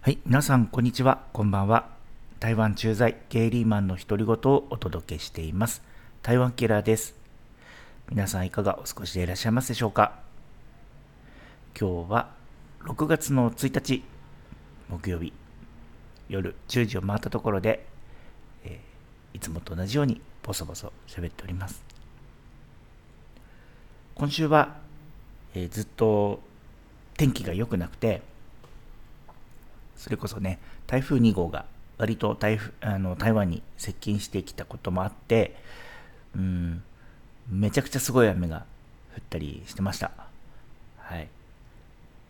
はい、皆さん、こんにちは。こんばんは。台湾駐在ゲイリーマンの独り言をお届けしています。台湾キラーです。皆さん、いかがお過ごしでいらっしゃいますでしょうか今日は6月の1日、木曜日、夜10時を回ったところで、えー、いつもと同じようにボソボソ喋っております。今週は、えー、ずっと天気が良くなくて、それこそね、台風2号が割と台あの台湾に接近してきたこともあって、うん、めちゃくちゃすごい雨が降ったりしてました。はい。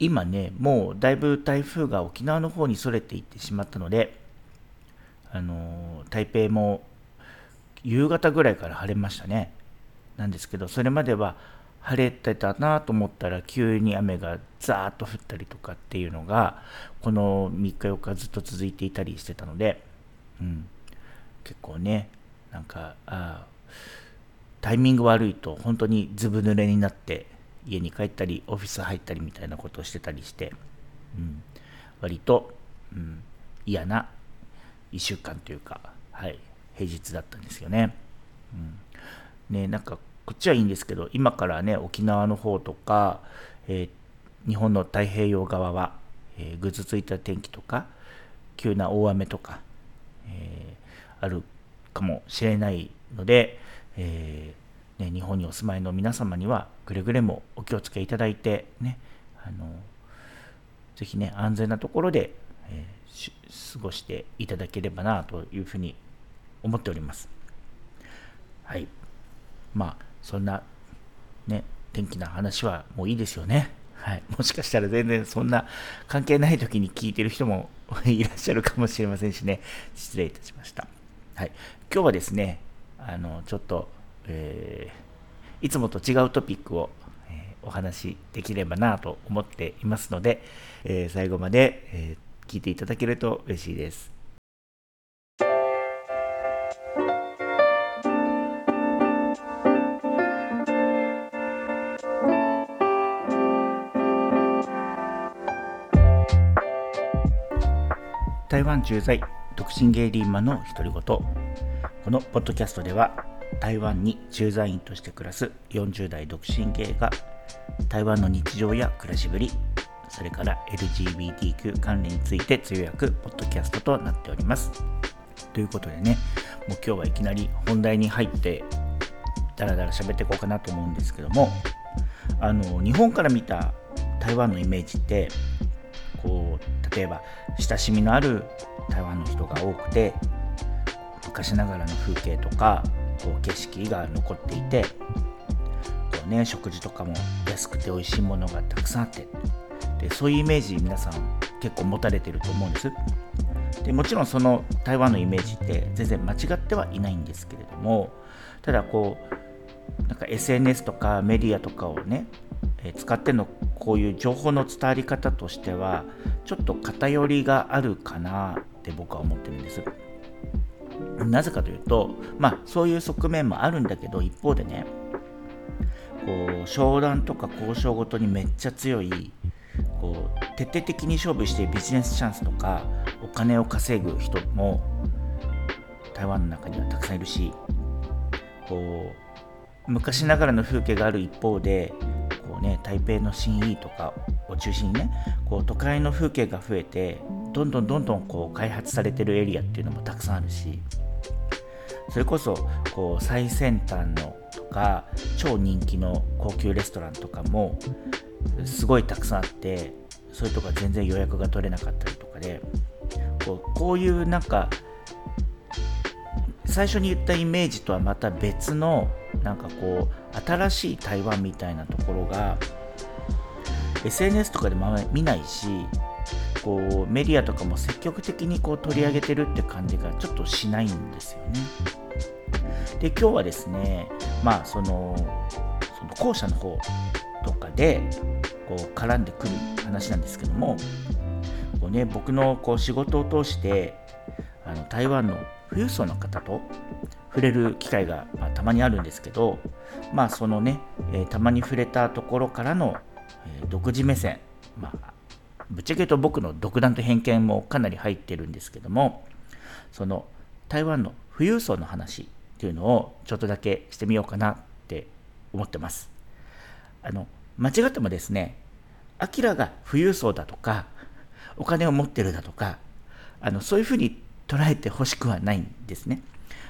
今ね、もうだいぶ台風が沖縄の方にそれていってしまったので、あの台北も夕方ぐらいから晴れましたね。なんですけど、それまでは晴れてたなと思ったら急に雨がザーッと降ったりとかっていうのがこの3日4日ずっと続いていたりしてたので、うん、結構ねなんかあタイミング悪いと本当にずぶ濡れになって家に帰ったりオフィス入ったりみたいなことをしてたりして、うん、割と、うん、嫌な1週間というか、はい、平日だったんですよね。うん、ねなんかこっちはいいんですけど、今からね、沖縄の方とか、えー、日本の太平洋側は、えー、ぐずついた天気とか、急な大雨とか、えー、あるかもしれないので、えね、日本にお住まいの皆様には、くれぐれもお気をつけいただいて、ね、あのぜひね、安全なところで、え過ごしていただければなというふうに思っております。はい。まあそんな、ね、天気な話はもういいですよね。はい。もしかしたら全然そんな関係ない時に聞いてる人もいらっしゃるかもしれませんしね。失礼いたしました。はい。今日はですね、あの、ちょっと、えー、いつもと違うトピックを、えー、お話しできればなと思っていますので、えー、最後まで、え聞いていただけると嬉しいです。台湾駐在独身ゲイリーマの独り言。このポッドキャストでは台湾に駐在員として暮らす40代独身ゲイが台湾の日常や暮らしぶりそれから LGBTQ 関連についてつぶやくポッドキャストとなっております。ということでねもう今日はいきなり本題に入ってだらだら喋っていこうかなと思うんですけどもあの日本から見た台湾のイメージってこう例えば親しみのある台湾の人が多くて昔ながらの風景とかこう景色が残っていてこう、ね、食事とかも安くて美味しいものがたくさんあってでそういうイメージ皆さん結構持たれてると思うんです。でもちろんその台湾のイメージって全然間違ってはいないんですけれどもただこうなんか SNS とかメディアとかをね使ってのこういう情報の伝わり方としてはちょっと偏りがあるかなって僕は思ってるんです。なぜかというと、まあそういう側面もあるんだけど一方でねこう商談とか交渉ごとにめっちゃ強いこう徹底的に勝負してビジネスチャンスとかお金を稼ぐ人も台湾の中にはたくさんいるしこう昔ながらの風景がある一方でね台北の新意とかを中心にねこう都会の風景が増えてどんどんどんどんこう開発されてるエリアっていうのもたくさんあるしそれこそこう最先端のとか超人気の高級レストランとかもすごいたくさんあってそういうとこ全然予約が取れなかったりとかでこうこういうなんか最初に言ったイメージとはまた別のなんかこう新しい台湾みたいなところが SNS とかでも見ないしこうメディアとかも積極的にこう取り上げてるって感じがちょっとしないんですよね。で今日はですねまあそのその後者の方とかでこう絡んでくる話なんですけどもこう、ね、僕のこう仕事を通してあの台湾の富裕層の方と触れる機会が、まあ、たまにあるんですけど、まあそのね、えー、たまに触れたところからの、えー、独自目線、まあ、ぶっちゃけ言うと僕の独断と偏見もかなり入ってるんですけどもその台湾の富裕層の話っていうのをちょっとだけしてみようかなって思ってます。あの間違ってもですね、アキラが富裕層だとか、お金を持ってるだとか、あのそういうふうに捉えてほしくはないんですね。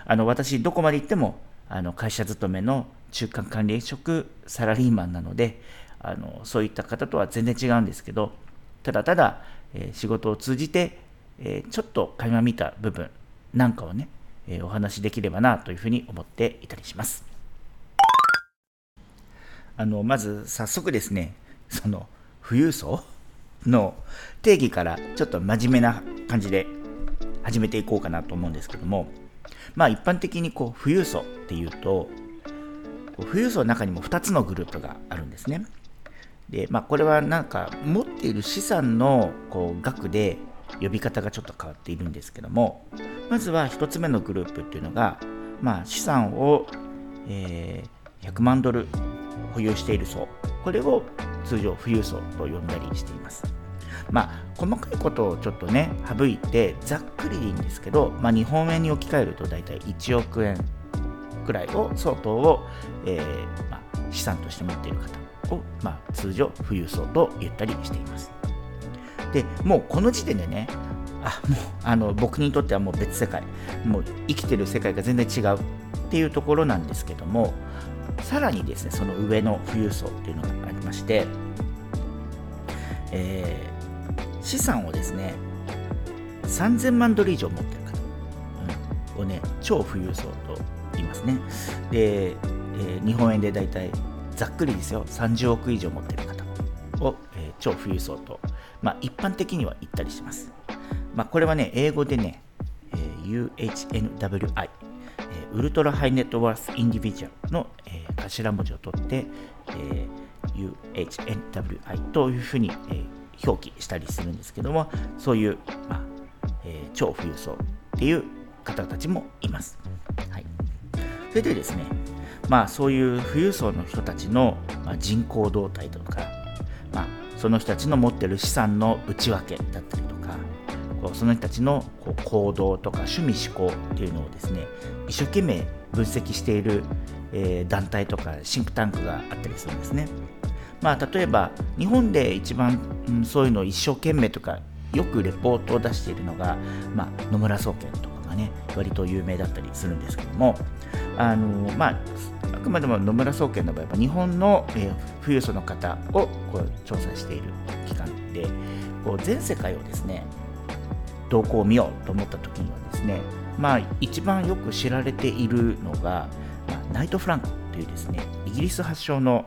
あの私、どこまで行ってもあの会社勤めの中間管理職サラリーマンなのであのそういった方とは全然違うんですけどただただ、えー、仕事を通じて、えー、ちょっと垣間見た部分なんかをね、えー、お話しできればなというふうに思っていたりします。あのまず早速ですねその富裕層の定義からちょっと真面目な感じで始めていこうかなと思うんですけどもまあ一般的にこう富裕層っていうと富裕層の中にも2つのグループがあるんですね。でまあこれはなんか持っている資産のこう額で呼び方がちょっと変わっているんですけどもまずは1つ目のグループっていうのが、まあ、資産を、えー、100万ドル保有している層。これを通常富裕層と呼んだりしています。まあ細かいことをちょっとね省いてざっくりでいいんですけど、まあ、日本円に置き換えると大体1億円くらいを相当を、えー、まあ、資産として持っている方を、まあ、通常富裕層と言ったりしています。でもうこの時点でねあもうあの僕にとってはもう別世界。もう生きてる世界が全然違うっていうところなんですけどもさらにですねその上の富裕層っていうのがありまして、えー、資産をですね3000万ドル以上持ってる方、うん、をね超富裕層と言いますね。で、えー、日本円でだいたいざっくりですよ。30億以上持ってる方。を、えー、超富裕層と、まあ、一般的には言ったりします、まあ、これはね英語でね、えー、UHNWI ウルトラハイネットワースインディビジュアルの、えー、頭文字を取って、えー、UHNWI というふうに、えー、表記したりするんですけども、そういう、まあえー、超富裕層っていう方たちもいます。はい、それでですね、まあ、そういう富裕層の人たちの、まあ、人口動態とか、まあ、その人たちの持ってる資産の内訳だったりとか、こうその人たちのこう行動とか趣味思考っていうのをですね一生懸命分析している、えー、団体とかシンクタンクがあったりするんですね。まあ、例えば日本で一番、うん、そういうのを一生懸命とかよくレポートを出しているのが、まあ、野村総研とかがね割と有名だったりするんですけどもあのまああくまでも野村総研の場合は日本の、えー、富裕層の方をこう調査している機関でこう全世界をですね動向を見ようと思った時にはですねまあ一番よく知られているのが、まあ、ナイト・フランクというですねイギリス発祥の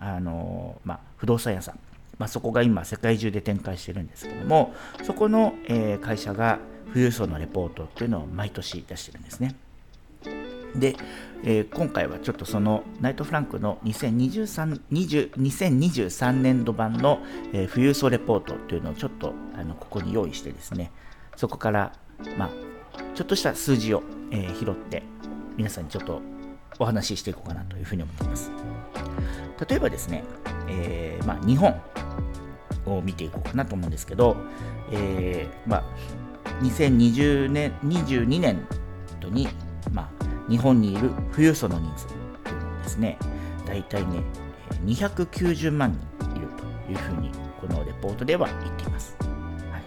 あの、まあ、不動産屋さん、まあ、そこが今世界中で展開してるんですけどもそこの、えー、会社が富裕層のレポートっていうのを毎年出してるんですね。で、えー、今回はちょっとそのナイト・フランクの2023 2023年度版の、えー、富裕層レポートというのをちょっとあのここに用意してですねそこから、まあ、ちょっとした数字を、えー、拾って皆さんにちょっとお話ししていこうかなというふうに思っています。例えばですね、えー、まあ、日本を見ていこうかなと思うんですけど、えー、まあ、2020年、22年度に、まあ、日本にいる富裕層の人数というのはですね、大体ね、290万人いるというふうに、このレポートでは言っています。はい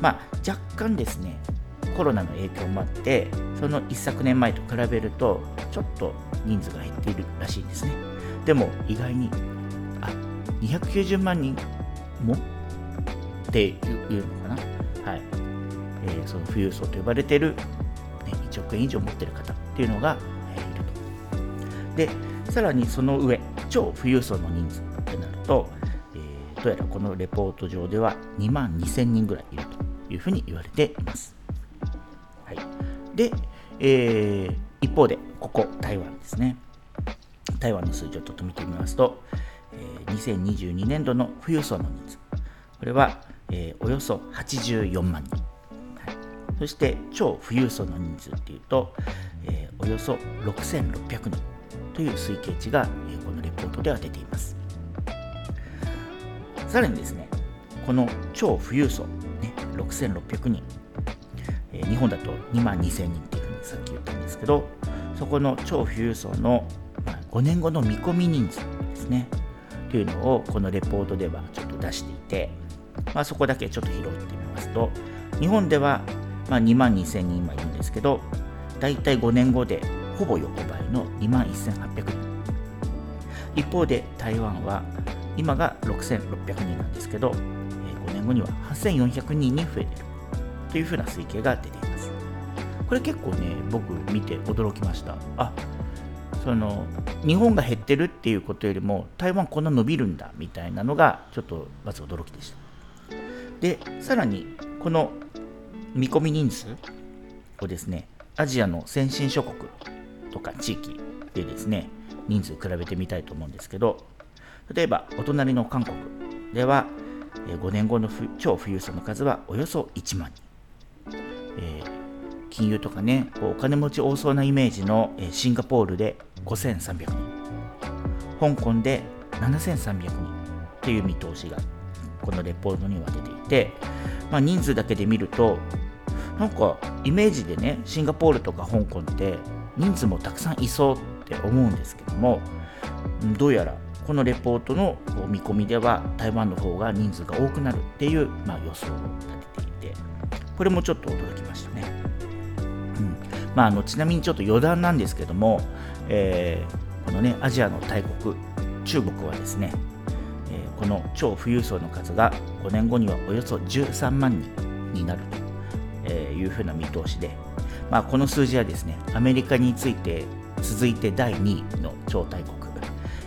まあ、若干ですね、コロナの影響もあって、その一昨年前と比べると、ちょっと人数が減っているらしいんですね。でも、意外に、あ、290万人もっていうのかな。はい。えー、その富裕層と呼ばれている、ね、1億円以上持っている方っていうのが、えー、いると。で、さらにその上、超富裕層の人数ってなると、え、どうやらこのレポート上では2万2000人ぐらいいると。いうふうに言われています。はい、で、えー、一方で、ここ、台湾ですね。台湾の数字をちょっと見てみますと、えー、2022年度の富裕層の人数、これは、えー、およそ84万人。はい、そして、超富裕層の人数っていうと、えー、およそ6600人という推計値が、えー、このレポートでは出ています。さらにですね、この超富裕層、ね、6600人、え、日本だと2万2000人っていうふうにさっき言ったんですけどそこの超富裕層の5年後の見込み人数ですね。というのをこのレポートではちょっと出していて、まあ、そこだけちょっと拾ってみますと日本ではま2万2000人今いるんですけど大体5年後でほぼ横ばいの2万1800人。一方で台湾は今が6600人なんですけど5年後には8400人に増えているというふうな推計が出ています。これ結構ね僕見て驚きました。あその日本が減ってるっていうことよりも台湾こんな伸びるんだみたいなのがちょっとまず驚きでした。でさらにこの見込み人数をですねアジアの先進諸国とか地域でですね人数比べてみたいと思うんですけど例えばお隣の韓国では5年後の超富裕層の数はおよそ1万人、えー、金融とかねこうお金持ち多そうなイメージのシンガポールで5300人。香港で7300人。という見通しがこのレポートには出ていて、まあ、人数だけで見るとなんかイメージでねシンガポールとか香港って人数もたくさんいそうって思うんですけどもどうやらこのレポートの見込みでは台湾の方が人数が多くなるっていう、まあ、予想を立てていて。これもちょっと驚きましたね、まあ、あのちなみにちょっと余談なんですけども、えー、このねアジアの大国中国はですね、えー、この超富裕層の数が5年後にはおよそ13万人になるというふうな見通しで、まあ、この数字はですねアメリカについて続いて第2位の超大国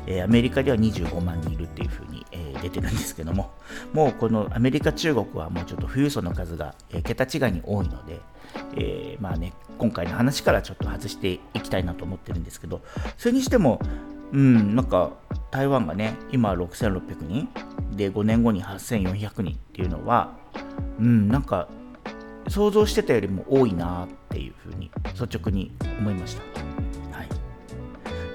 えアメリカでは25万人いるっていうふうに、え出てるんですけども、もうこのアメリカ、中国はもうちょっと富裕層の数が、え桁違いに多いので、えー、まあね、今回の話からちょっと外していきたいなと思ってるんですけど、それにしても、うん、なんか台湾がね、今6600人、で5年後に8400人っていうのは、うん、なんか想像してたよりも多いなっていうふうに率直に思いました。はい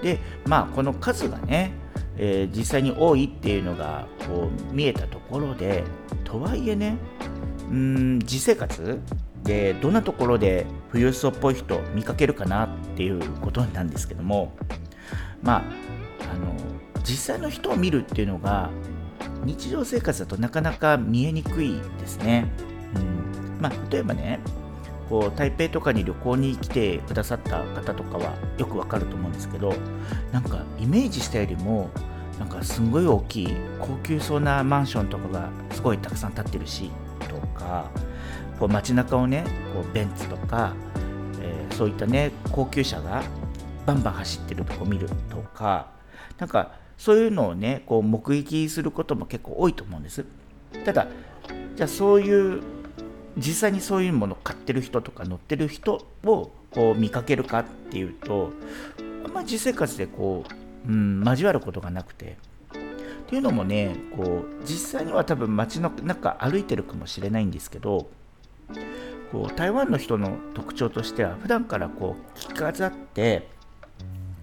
でまあこの数がね、えー、実際に多いっていうのがこう見えたところでとはいえねうん実生活でどんなところで富裕層っぽい人見かけるかなっていうことなんですけどもまああの実際の人を見るっていうのが日常生活だとなかなか見えにくいですね。うんまあ、例えばねこう台北とかに旅行に来てくださった方とかはよくわかると思うんですけどなんかイメージしたよりもなんかすんごい大きい高級そうなマンションとかがすごいたくさん建ってるしとかこう街中をねこうベンツとか、えー、そういったね高級車がバンバン走ってるとこ見るとかなんかそういうのをねこう目撃することも結構多いと思うんです。ただじゃあそういう実際にそういうものを買ってる人とか乗ってる人をこう見かけるかっていうとあんまり実生活でこう、うん、交わることがなくてっていうのもねこう実際には多分街の中歩いてるかもしれないんですけどこう台湾の人の特徴としては普段からこう着飾って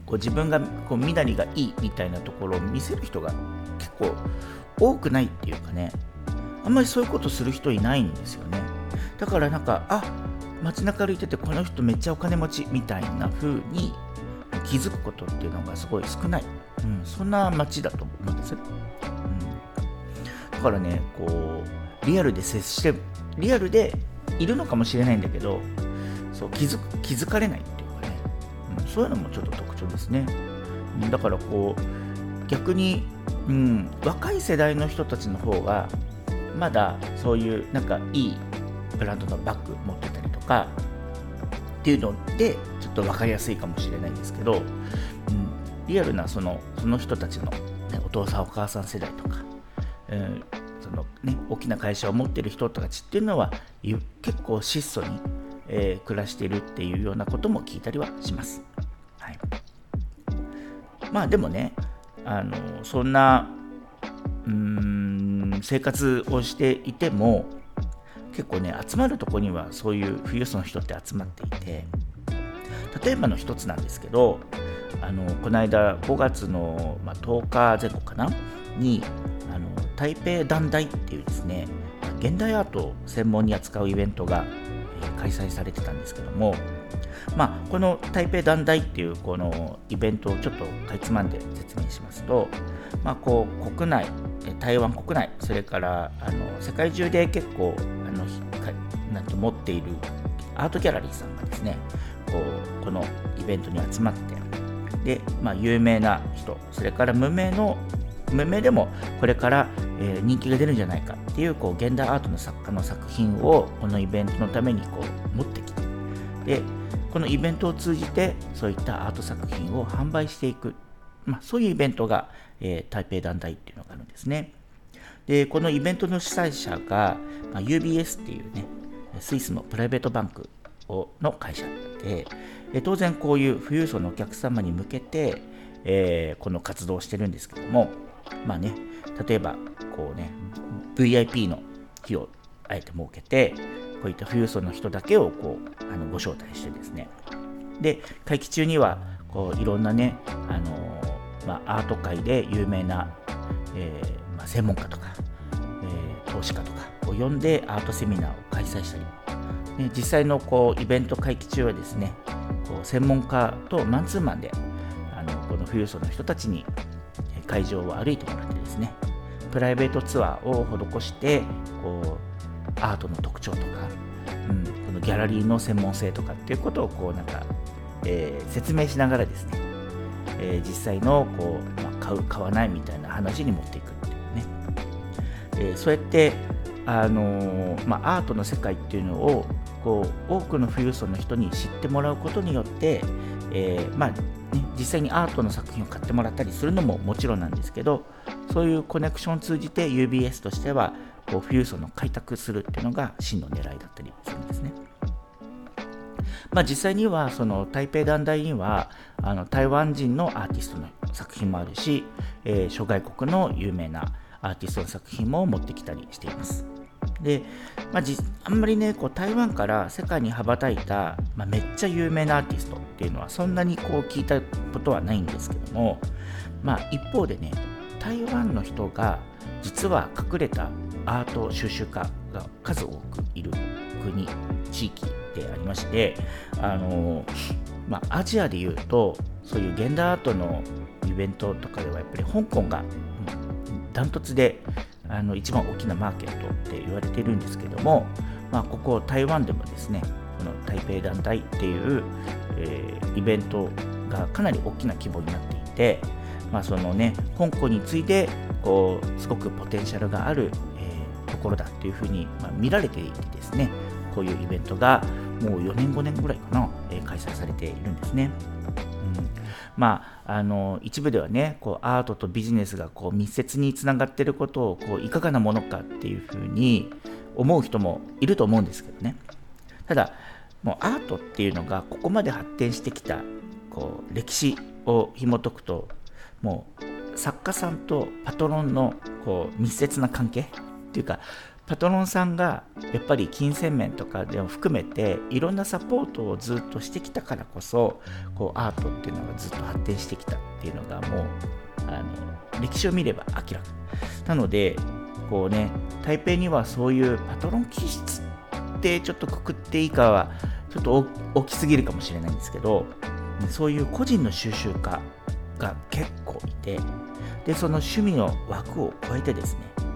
こう自分がこう身なりがいいみたいなところを見せる人が結構多くないっていうかね。あんまりそういうことする人いないんですよね。だからなんかあ街中歩いててこの人めっちゃお金持ちみたいな風に気づくことっていうのがすごい少ない、うん、そんな街だと思うんです。よ、うん、だからねこうリアルで接してリアルでいるのかもしれないんだけどそう気づ気づかれないっていうかね、うん、そういうのもちょっと特徴ですね。だからこう逆に、うん、若い世代の人たちの方がまだそういうなんかいいブランドのバッグ持ってたりとかっていうのでちょっと分かりやすいかもしれないんですけど、うん、リアルなそのその人たちの、ね、お父さんお母さん世代とか、うん、のね、大きな会社を持ってる人たちっていうのは結構質素に、えー、暮らしているっていうようなことも聞いたりはします。はい、まあでもねあのそんなうん生活をしていても結構ね集まるとこにはそういう富裕層の人って集まっていて例えばの一つなんですけどあのこの間5月の、まあ、10日前後かな？にあの台北団大っていうですね現代アートを専門に扱うイベントが、開催されてたんですけども、まあ、この台北団大っていうこのイベントをちょっとかいつまんで説明しますと、まあ、こう国内台湾国内それからあの世界中で結構あのなんと持っているアートギャラリーさんがですねこうこのイベントに集まってで、まあ、有名な人それから無名の無名でもこれから、え、人気が出るんじゃないかっていうこう現代アートの作家の作品をこのイベントのためにこう持ってきてでこのイベントを通じてそういったアート作品を販売していく、まあ、そういうイベントが、えー、台北団体っていうのがあるんですね。でこのイベントの主催者が、まあ、UBS っていうねスイスのプライベートバンクをの会社でえ当然こういう富裕層のお客様に向けて、えー、この活動をしてるんですけどもまあね例えばこうね VIP の日をあえて設けてこういった富裕層の人だけをこうあのご招待してですね。で会期中にはこういろんなね、あのー、まあ、アート界で有名な、えー、まあ、専門家とか、えー、投資家とかを呼んでアートセミナーを開催したりで実際のこうイベント会期中はですね専門家とマンツーマンであのこの富裕層の人たちに会場を歩いてもらってですねプライベートツアーを施してこうアートの特徴とか、うん、このギャラリーの専門性とかっていうことをこうなんか、えー、説明しながらですね、えー、実際のこう、まあ、買う買わないみたいな話に持っていくっていうね、えー、そうやってあのまあ、アートの世界っていうのをこう多くの富裕層の人に知ってもらうことによって、えー、まあね、実際にアートの作品を買ってもらったりするのももちろんなんですけどそういうコネクションを通じて UBS としてはこう富裕層の開拓するっていうのが真の狙いだったりするんですね。まあ、実際にはその台北団体にはあの台湾人のアーティストの作品もあるし、えー、諸外国の有名なアーティストの作品も持ってきたりしています。で、まあ、あんまりねこう台湾から世界に羽ばたいた、まあ、めっちゃ有名なアーティストっていうのはそんなにこう聞いたことはないんですけども、まあ、一方でね台湾の人が実は隠れたアート収集家が数多くいる国地域でありましてあの、まあ、アジアでいうとそういう現代アートのイベントとかではやっぱり香港がダントツであの一番大きなマーケットって言われてるんですけども、まあ、ここ台湾でもですねこの台北団体っていう、えー、イベントがかなり大きな規模になっていて、まあ、そのね香港に次いでこうすごくポテンシャルがある、えー、ところだっていうふうに、まあ、見られていてですねこういうイベントがもう4年5年ぐらいかな、えー、開催されているんですね。まあ、あの一部ではねこうアートとビジネスがこう密接につながってることをこういかがなものかっていうふうに思う人もいると思うんですけどね。ただもうアートっていうのがここまで発展してきたこう歴史を紐解くともう作家さんとパトロンのこう密接な関係っていうかパトロンさんがやっぱり金銭面とかでも含めていろんなサポートをずっとしてきたからこそこうアートっていうのがずっと発展してきたっていうのがもうあの歴史を見れば明らか。なのでこうね台北にはそういうパトロン気質ってちょっとくくっていいかはちょっと大きすぎるかもしれないんですけどそういう個人の収集家が結構いてでその趣味の枠を超えてですね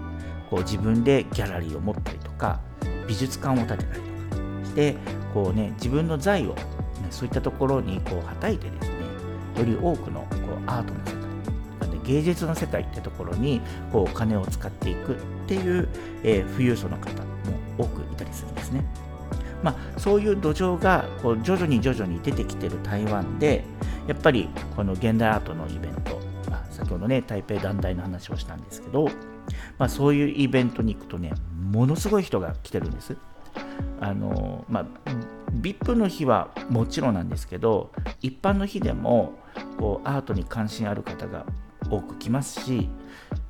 こう自分でギャラリーを持ったりとか美術館を建てたりとかしてこう、ね、自分の財を、ね、そういったところにこうはたいてですねより多くのこうアートの世界芸術の世界ってところにこうお金を使っていくっていう、えー、富裕層の方も多くいたりするんですね。まあ、そういう土壌がこう徐々に徐々に出てきてる台湾でやっぱりこの現代アートのイベント、まあ、先ほどね台北団体の話をしたんですけどまあ、そういうイベントに行くとねものすごい人が来てるんです。あのまあ、VIP の日はもちろんなんですけど一般の日でもこうアートに関心ある方が多く来ますし、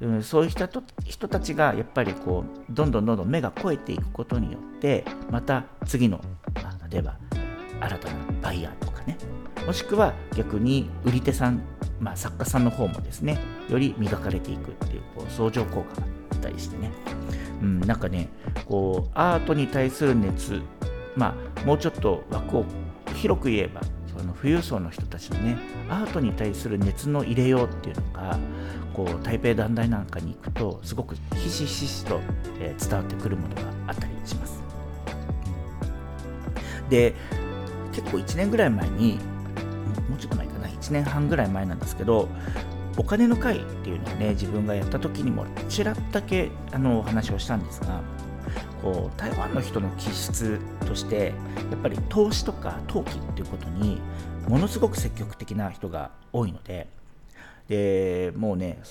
うん、そういう人と人たちがやっぱりこうどんどんどんどん目が肥えていくことによってまた次の、まあ、例えば新たなバイヤーとかねもしくは逆に売り手さん、まあ、作家さんの方もですねより磨かれていくっていうこう相乗効果があったりしてね、うん、なんかねこうアートに対する熱まあもうちょっと枠を広く言えばその富裕層の人たちのねアートに対する熱の入れようっていうのがこう台北団体なんかに行くとすごくひしひしと、え、伝わってくるものがあったりします。で結構1年ぐらい前にもうちょっと前1年半ぐらい前なんですけどお金の会っていうのをね自分がやった時にもちらっとだけあのお話をしたんですがこう台湾の人の気質としてやっぱり投資とか投機っていうことにものすごく積極的な人が多いのででもうね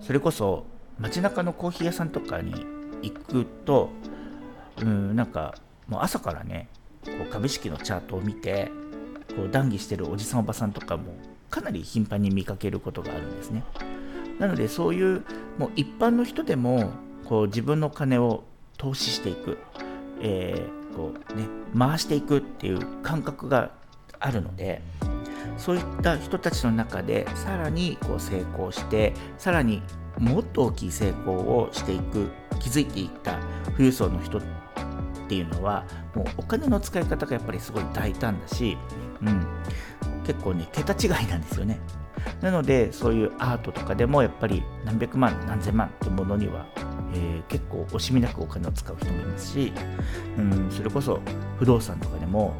それこそ街中のコーヒー屋さんとかに行くとうんなんかもう朝からねこう株式のチャートを見てこう談義してるおじさんおばさんとかもかなり頻繁に見かけることがあるんですね。なのでそういうもう一般の人でもこう自分の金を投資していく、えー、こうね、回していくっていう感覚があるのでそういった人たちの中でさらにこう成功してさらにもっと大きい成功をしていく気づいていった富裕層の人っていうのはもうお金の使い方がやっぱりすごい大胆だし、うん、結構ね桁違いなんですよね。なのでそういうアートとかでもやっぱり何百万何千万ってものにはえー、結構惜しみなくお金を使う人もいますし、うん、それこそ不動産とかでも、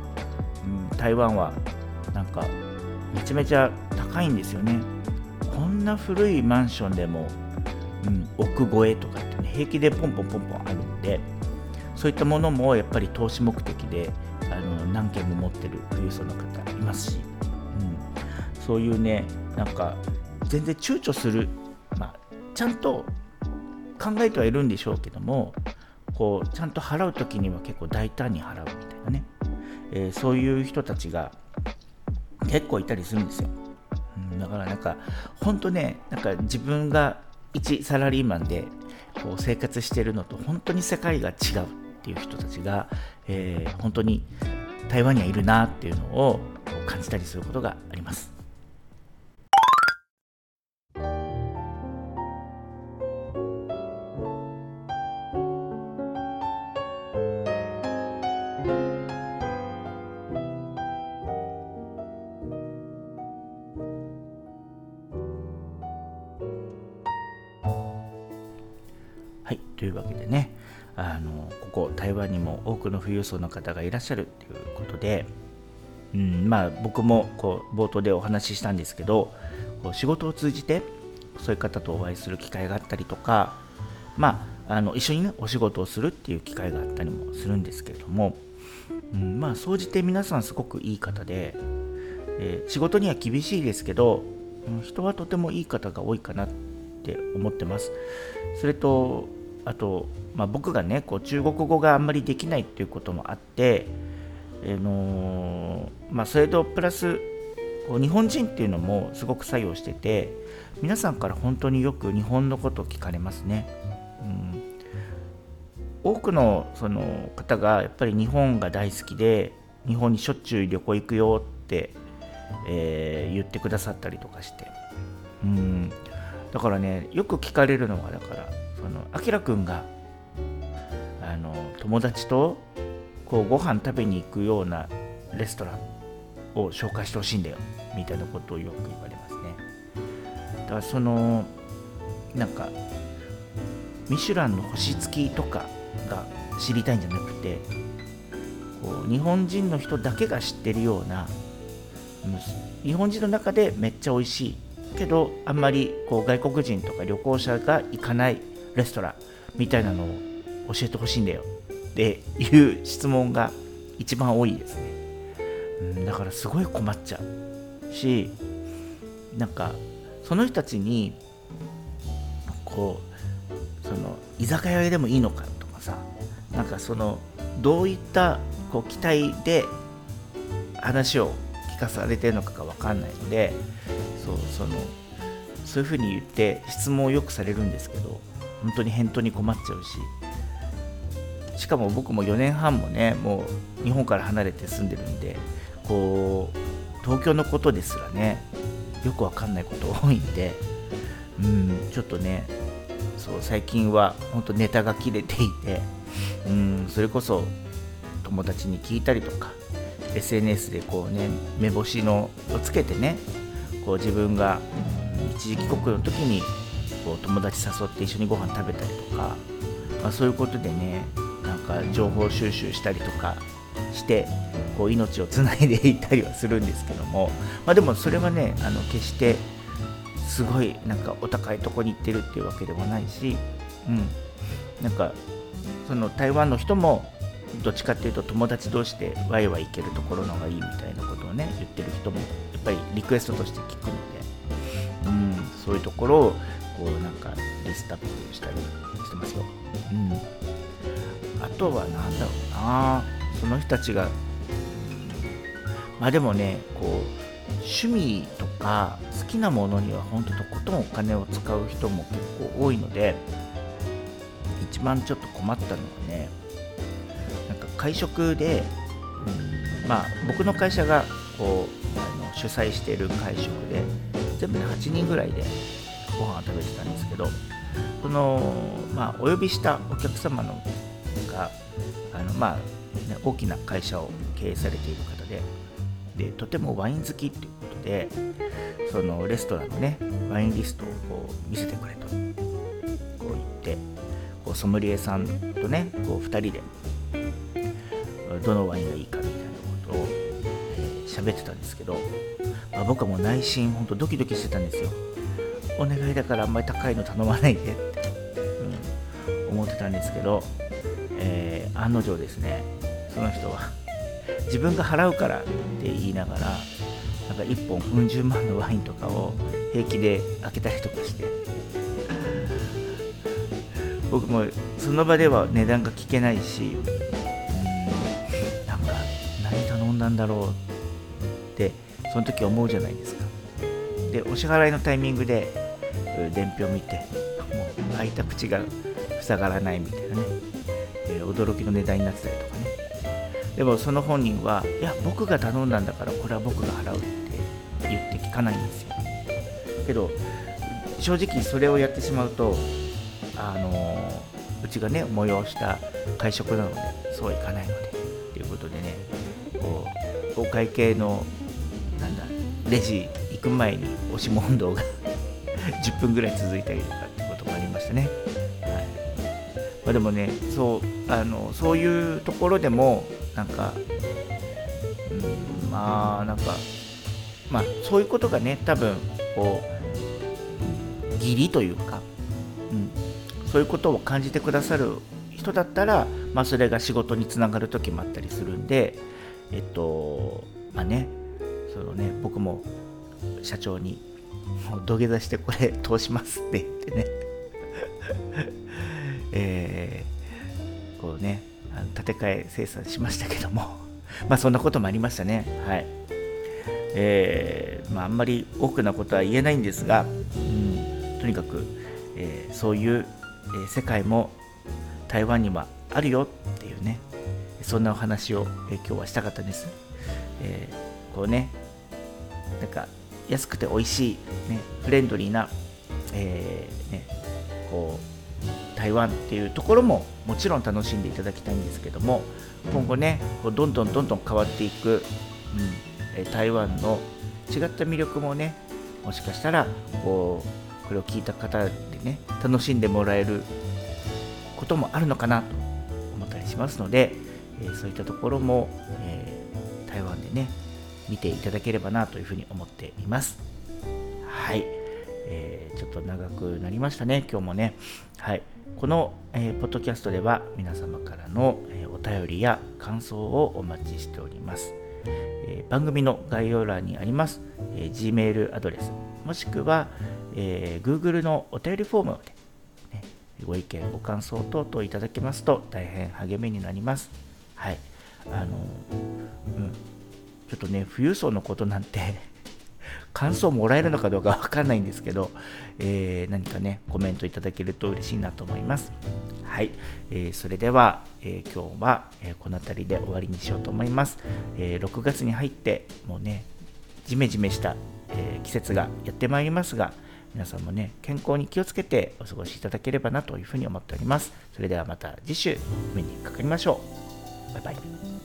うん、台湾はなんかめちゃめちゃ高いんですよね。こんな古いマンションでも、うん、億超えとかって、ね、平気でポンポンポンポンあるんでそういったものもやっぱり投資目的であの何件も持ってる富裕層の方いますし、うん、そういうねなんか全然躊躇する、まあ、ちゃんと考えてはいるんでしょうけどもこうちゃんと払う時には結構大胆に払うみたいなね、えー、そういう人たちが結構いたりするんですよ、うん、だからなんか本当ねなんか自分が一サラリーマンでこう生活してるのと本当に世界が違う。っていう人たちが、えー、本当に台湾にはいるなっていうのを感じたりすることがあります。というわけでねあのここ台湾にも多くの富裕層の方がいらっしゃるということで、うんまあ、僕もこう冒頭でお話ししたんですけどこう仕事を通じてそういう方とお会いする機会があったりとか、まあ、あの一緒に、ね、お仕事をするっていう機会があったりもするんですけれども、うん、まあ総じて皆さんすごくいい方で、えー、仕事には厳しいですけど人はとてもいい方が多いかなって思ってます。それとあと、まあ、僕がねこう中国語があんまりできないっていうこともあって、えー、のまあ、それとプラスこう日本人っていうのもすごく作用してて皆さんから本当によく日本のことを聞かれますね。うん。多くのその方がやっぱり日本が大好きで日本にしょっちゅう旅行行くよって、えー、言ってくださったりとかして。うん。だからねよく聞かれるのはだからそのあきらくんがあの友達とこうご飯食べに行くようなレストランを紹介してほしいんだよみたいなことをよく言われますね。だからそのなんかミシュランの星付きとかが知りたいんじゃなくてこう日本人の人だけが知ってるような日本人の中でめっちゃ美味しいけどあんまりこう外国人とか旅行者が行かないレストランみたいなのを教えてほしいんだよ。っていう質問が一番多いですね、うん、だからすごい困っちゃうしなんかその人たちにこうその居酒屋でもいいのかとかさなんかそのどういったこう期待で話を聞かされてるのかが分かんないのでそうそのそういうふうに言って質問をよくされるんですけど本当に返答に困っちゃうし。しかも僕も4年半もねもう日本から離れて住んでるんでこう東京のことですらねよくわかんないこと多いんでうんちょっとねそう最近は本当ネタが切れていてうんそれこそ友達に聞いたりとか SNS でこうね目星のをつけてねこう自分が一時帰国の時にこう友達誘って一緒にご飯食べたりとか、まあ、そういうことでねなんか情報収集したりとかしてこう命をつないでいたりはするんですけども、まあ、でもそれはねあの決してすごいなんかお高いとこに行ってるっていうわけでもないし、うん、なんかその台湾の人もどっちかっていうと友達同士でワイワイ行けるところの方がいいみたいなことをね言ってる人もやっぱりリクエストとして聞くので、うん、そういうところをこうなんかリストアップしたりしてますよ。うん、あとは何だろうな。その人たちが、まあでもねこう趣味とか好きなものには本当とことんお金を使う人も結構多いので一番ちょっと困ったのはねなんか会食で、うん、まあ僕の会社がこうあの主催している会食で全部で8人ぐらいでご飯を食べてたんですけどその、まあ、お呼びしたお客様のがあの、まあね、大きな会社を経営されている方ででとてもワイン好きっていうことでそのレストランのねワインリストをこう見せてくれとこう言ってこうソムリエさんとねこう2人でどのワインがいいかみたいなことを喋、えー、ってたんですけど、まあ、僕はもう内心ほんとドキドキしてたんですよ。お願いだからあんまり高いの頼まないでって、うん、思ってたんですけど、えー、案の定ですねその人は自分が払うからって言いながらなんか1本うん十万のワインとかを平気で開けたりとかして僕もその場では値段が聞けないしうんなんか何頼んだんだろうってその時思うじゃないですか。でお支払いのタイミングで伝票見てもう開いた口が塞がらないみたいなね、えー、驚きの値段になってたりとかね。でもその本人はいや僕が頼んだんだからこれは僕が払うって言って聞かないんですよ。けど正直それをやってしまうとあのうちがね催した会食なのでそうはいかないのでということでねこうお会計のなんだレジ行く前に押し問答が10分ぐらい続いたりとかってこともありましたね、はい。まあ、でもねそうあのそういうところでもなんか、うん、まあなんかまあそういうことがね多分こう義理というか、うん、そういうことを感じてくださる人だったら、まあ、それが仕事につながる時もあったりするんでえっとまあねそのね僕も社長にもう土下座してこれ通しますって言ってね。えー、こうね建て替え生産しましたけども。まあそんなこともありましたね。はい。えー、まあ、あんまり多くなことは言えないんですが、うん、とにかく、えー、そういう、え、世界も台湾にはあるよっていうねそんなお話を、え今日はしたかったです、えこうねなんか安くて美味しい、ね、フレンドリーな、えね、こう台湾っていうところももちろん楽しんでいただきたいんですけども今後ねこうどんどんどんどん変わっていく、うん、台湾の違った魅力もねもしかしたらこうこれを聞いた方でね楽しんでもらえることもあるのかなと思ったりしますので、えそういったところも、えー、台湾でね見ていただければなというふうに思っています。はい、えー、ちょっと長くなりましたね、今日もね。はい。この、えー、ポッドキャストでは皆様からの、えー、お便りや感想をお待ちしております。えー、番組の概要欄にあります、え Gmail アドレス、もしくは、え Google のお便りフォームで、ね、ご意見、ご感想等々いただけますと大変励みになります。はい。あの、ちょっとね、富裕層のことなんて 感想もらえるのかどうかわかんないんですけど、えー、何かね、コメントいただけると嬉しいなと思います。はい、えー、それでは、えー、今日は、えこの辺りで終わりにしようと思います、え6月に入って、もうね、ジメジメした、え、季節がやってまいりますが皆さんもね健康に気をつけてお過ごしいただければなというふうに思っております。それではまた次週目にかかりましょう。バイバイ。